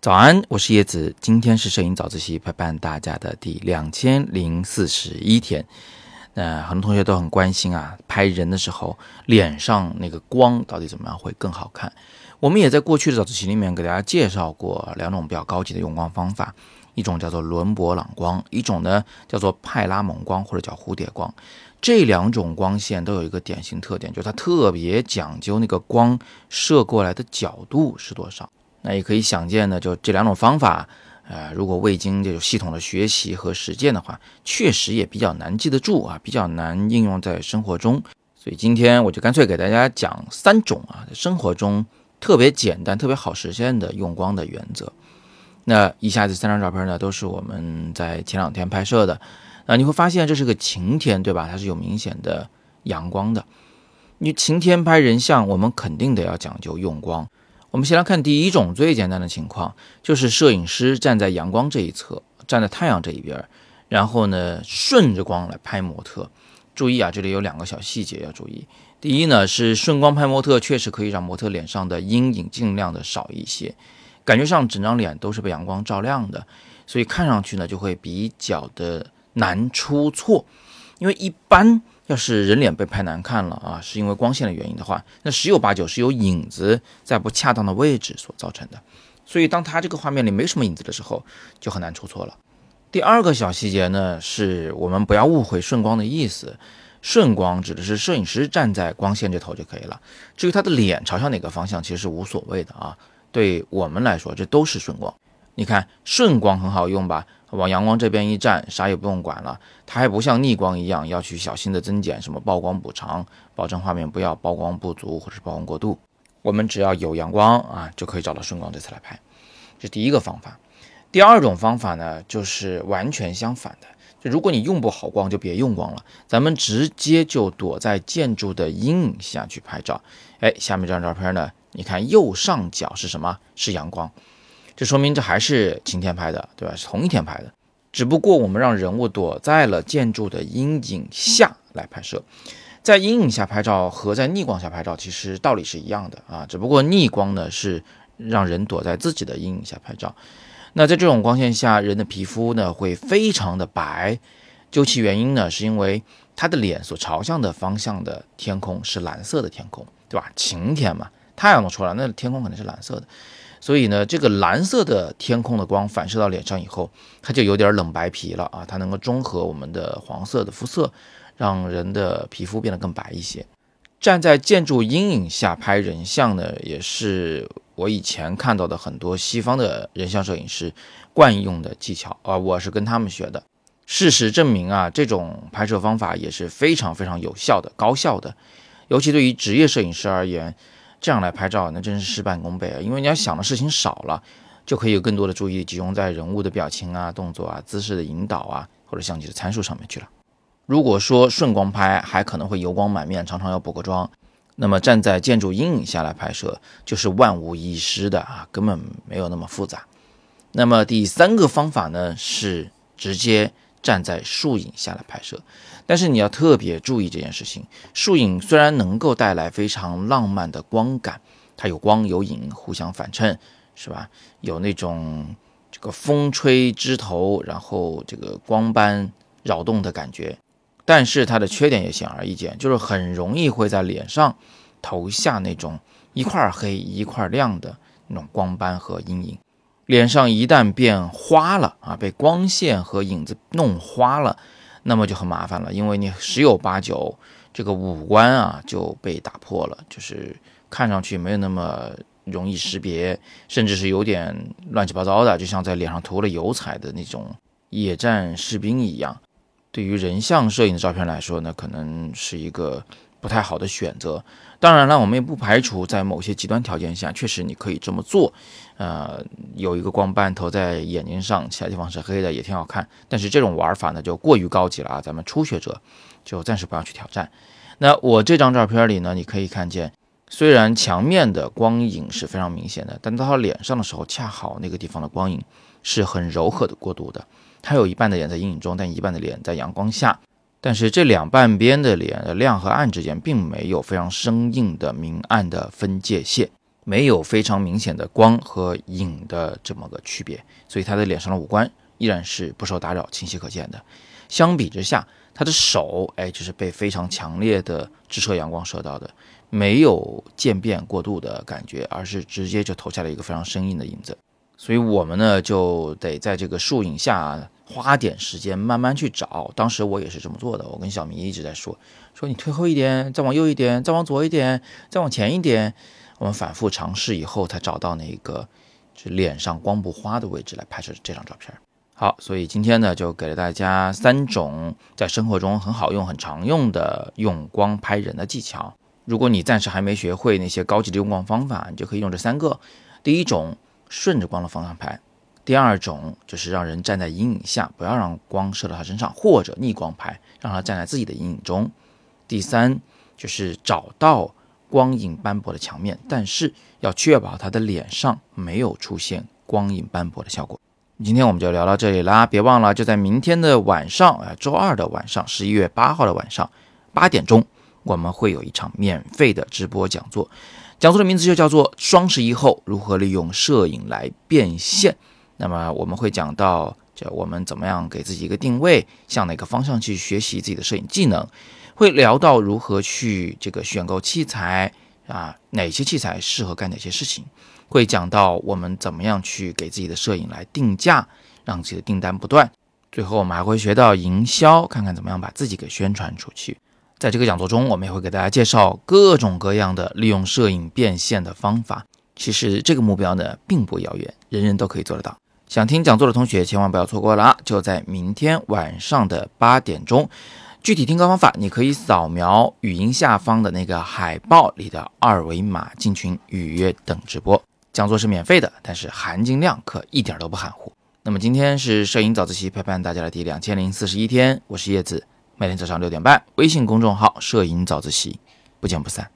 早安，我是叶子，今天是摄影早自习陪伴大家的第两千零四十一天。那很多同学都很关心啊，拍人的时候脸上那个光到底怎么样会更好看？我们也在过去的早自习里面给大家介绍过两种比较高级的用光方法，一种叫做伦勃朗光，一种呢叫做派拉蒙光或者叫蝴蝶光。这两种光线都有一个典型特点，就是它特别讲究那个光射过来的角度是多少。那也可以想见呢，就这两种方法，呃，如果未经这种系统的学习和实践的话，确实也比较难记得住啊，比较难应用在生活中。所以今天我就干脆给大家讲三种啊，生活中特别简单、特别好实现的用光的原则。那以下这三张照片呢，都是我们在前两天拍摄的。那你会发现这是个晴天，对吧？它是有明显的阳光的。你晴天拍人像，我们肯定得要讲究用光。我们先来看第一种最简单的情况，就是摄影师站在阳光这一侧，站在太阳这一边，然后呢顺着光来拍模特。注意啊，这里有两个小细节要注意。第一呢是顺光拍模特，确实可以让模特脸上的阴影尽量的少一些，感觉上整张脸都是被阳光照亮的，所以看上去呢就会比较的难出错，因为一般。要是人脸被拍难看了啊，是因为光线的原因的话，那十有八九是由影子在不恰当的位置所造成的。所以，当他这个画面里没什么影子的时候，就很难出错了。第二个小细节呢，是我们不要误会顺光的意思。顺光指的是摄影师站在光线这头就可以了，至于他的脸朝向哪个方向，其实是无所谓的啊。对我们来说，这都是顺光。你看顺光很好用吧？往阳光这边一站，啥也不用管了。它还不像逆光一样要去小心的增减什么曝光补偿，保证画面不要曝光不足或者是曝光过度。我们只要有阳光啊，就可以找到顺光这次来拍。这第一个方法。第二种方法呢，就是完全相反的。就如果你用不好光，就别用光了，咱们直接就躲在建筑的阴影下去拍照。哎，下面这张照片呢，你看右上角是什么？是阳光。这说明这还是晴天拍的，对吧？是同一天拍的，只不过我们让人物躲在了建筑的阴影下来拍摄。在阴影下拍照和在逆光下拍照其实道理是一样的啊，只不过逆光呢是让人躲在自己的阴影下拍照。那在这种光线下，人的皮肤呢会非常的白，究其原因呢，是因为他的脸所朝向的方向的天空是蓝色的天空，对吧？晴天嘛，太阳都出来，那天空肯定是蓝色的。所以呢，这个蓝色的天空的光反射到脸上以后，它就有点冷白皮了啊，它能够中和我们的黄色的肤色，让人的皮肤变得更白一些。站在建筑阴影下拍人像呢，也是我以前看到的很多西方的人像摄影师惯用的技巧啊，我是跟他们学的。事实证明啊，这种拍摄方法也是非常非常有效的、高效的，尤其对于职业摄影师而言。这样来拍照，那真是事半功倍啊！因为你要想的事情少了，就可以有更多的注意力集中在人物的表情啊、动作啊、姿势的引导啊，或者相机的参数上面去了。如果说顺光拍还可能会油光满面，常常要补个妆，那么站在建筑阴影下来拍摄就是万无一失的啊，根本没有那么复杂。那么第三个方法呢，是直接。站在树影下来拍摄，但是你要特别注意这件事情。树影虽然能够带来非常浪漫的光感，它有光有影互相反衬，是吧？有那种这个风吹枝头，然后这个光斑扰动的感觉。但是它的缺点也显而易见，就是很容易会在脸上投下那种一块黑一块亮的那种光斑和阴影。脸上一旦变花了啊，被光线和影子弄花了，那么就很麻烦了，因为你十有八九这个五官啊就被打破了，就是看上去没有那么容易识别，甚至是有点乱七八糟的，就像在脸上涂了油彩的那种野战士兵一样。对于人像摄影的照片来说呢，可能是一个不太好的选择。当然了，我们也不排除在某些极端条件下，确实你可以这么做。呃，有一个光斑投在眼睛上，其他地方是黑的，也挺好看。但是这种玩法呢，就过于高级了啊，咱们初学者就暂时不要去挑战。那我这张照片里呢，你可以看见，虽然墙面的光影是非常明显的，但到他脸上的时候，恰好那个地方的光影是很柔和的过渡的。他有一半的脸在阴影中，但一半的脸在阳光下。但是这两半边的脸的亮和暗之间并没有非常生硬的明暗的分界线，没有非常明显的光和影的这么个区别，所以他的脸上的五官依然是不受打扰、清晰可见的。相比之下，他的手，哎，就是被非常强烈的直射阳光射到的，没有渐变过度的感觉，而是直接就投下了一个非常生硬的影子。所以我们呢就得在这个树影下花点时间慢慢去找。当时我也是这么做的，我跟小明一直在说，说你退后一点，再往右一点，再往左一点，再往前一点。我们反复尝试以后，才找到那个就脸上光不花的位置来拍摄这张照片。好，所以今天呢就给了大家三种在生活中很好用、很常用的用光拍人的技巧。如果你暂时还没学会那些高级的用光方法，你就可以用这三个。第一种。顺着光的方向拍。第二种就是让人站在阴影下，不要让光射到他身上，或者逆光拍，让他站在自己的阴影中。第三就是找到光影斑驳的墙面，但是要确保他的脸上没有出现光影斑驳的效果。今天我们就聊到这里啦，别忘了就在明天的晚上，啊，周二的晚上，十一月八号的晚上八点钟，我们会有一场免费的直播讲座。讲座的名字就叫做“双十一后如何利用摄影来变现”。那么我们会讲到，就我们怎么样给自己一个定位，向哪个方向去学习自己的摄影技能。会聊到如何去这个选购器材啊，哪些器材适合干哪些事情。会讲到我们怎么样去给自己的摄影来定价，让自己的订单不断。最后我们还会学到营销，看看怎么样把自己给宣传出去。在这个讲座中，我们也会给大家介绍各种各样的利用摄影变现的方法。其实这个目标呢，并不遥远，人人都可以做得到。想听讲座的同学，千万不要错过了啊！就在明天晚上的八点钟。具体听课方法，你可以扫描语音下方的那个海报里的二维码进群预约等直播。讲座是免费的，但是含金量可一点都不含糊。那么今天是摄影早自习陪伴大家的第两千零四十一天，我是叶子。每天早上六点半，微信公众号“摄影早自习”，不见不散。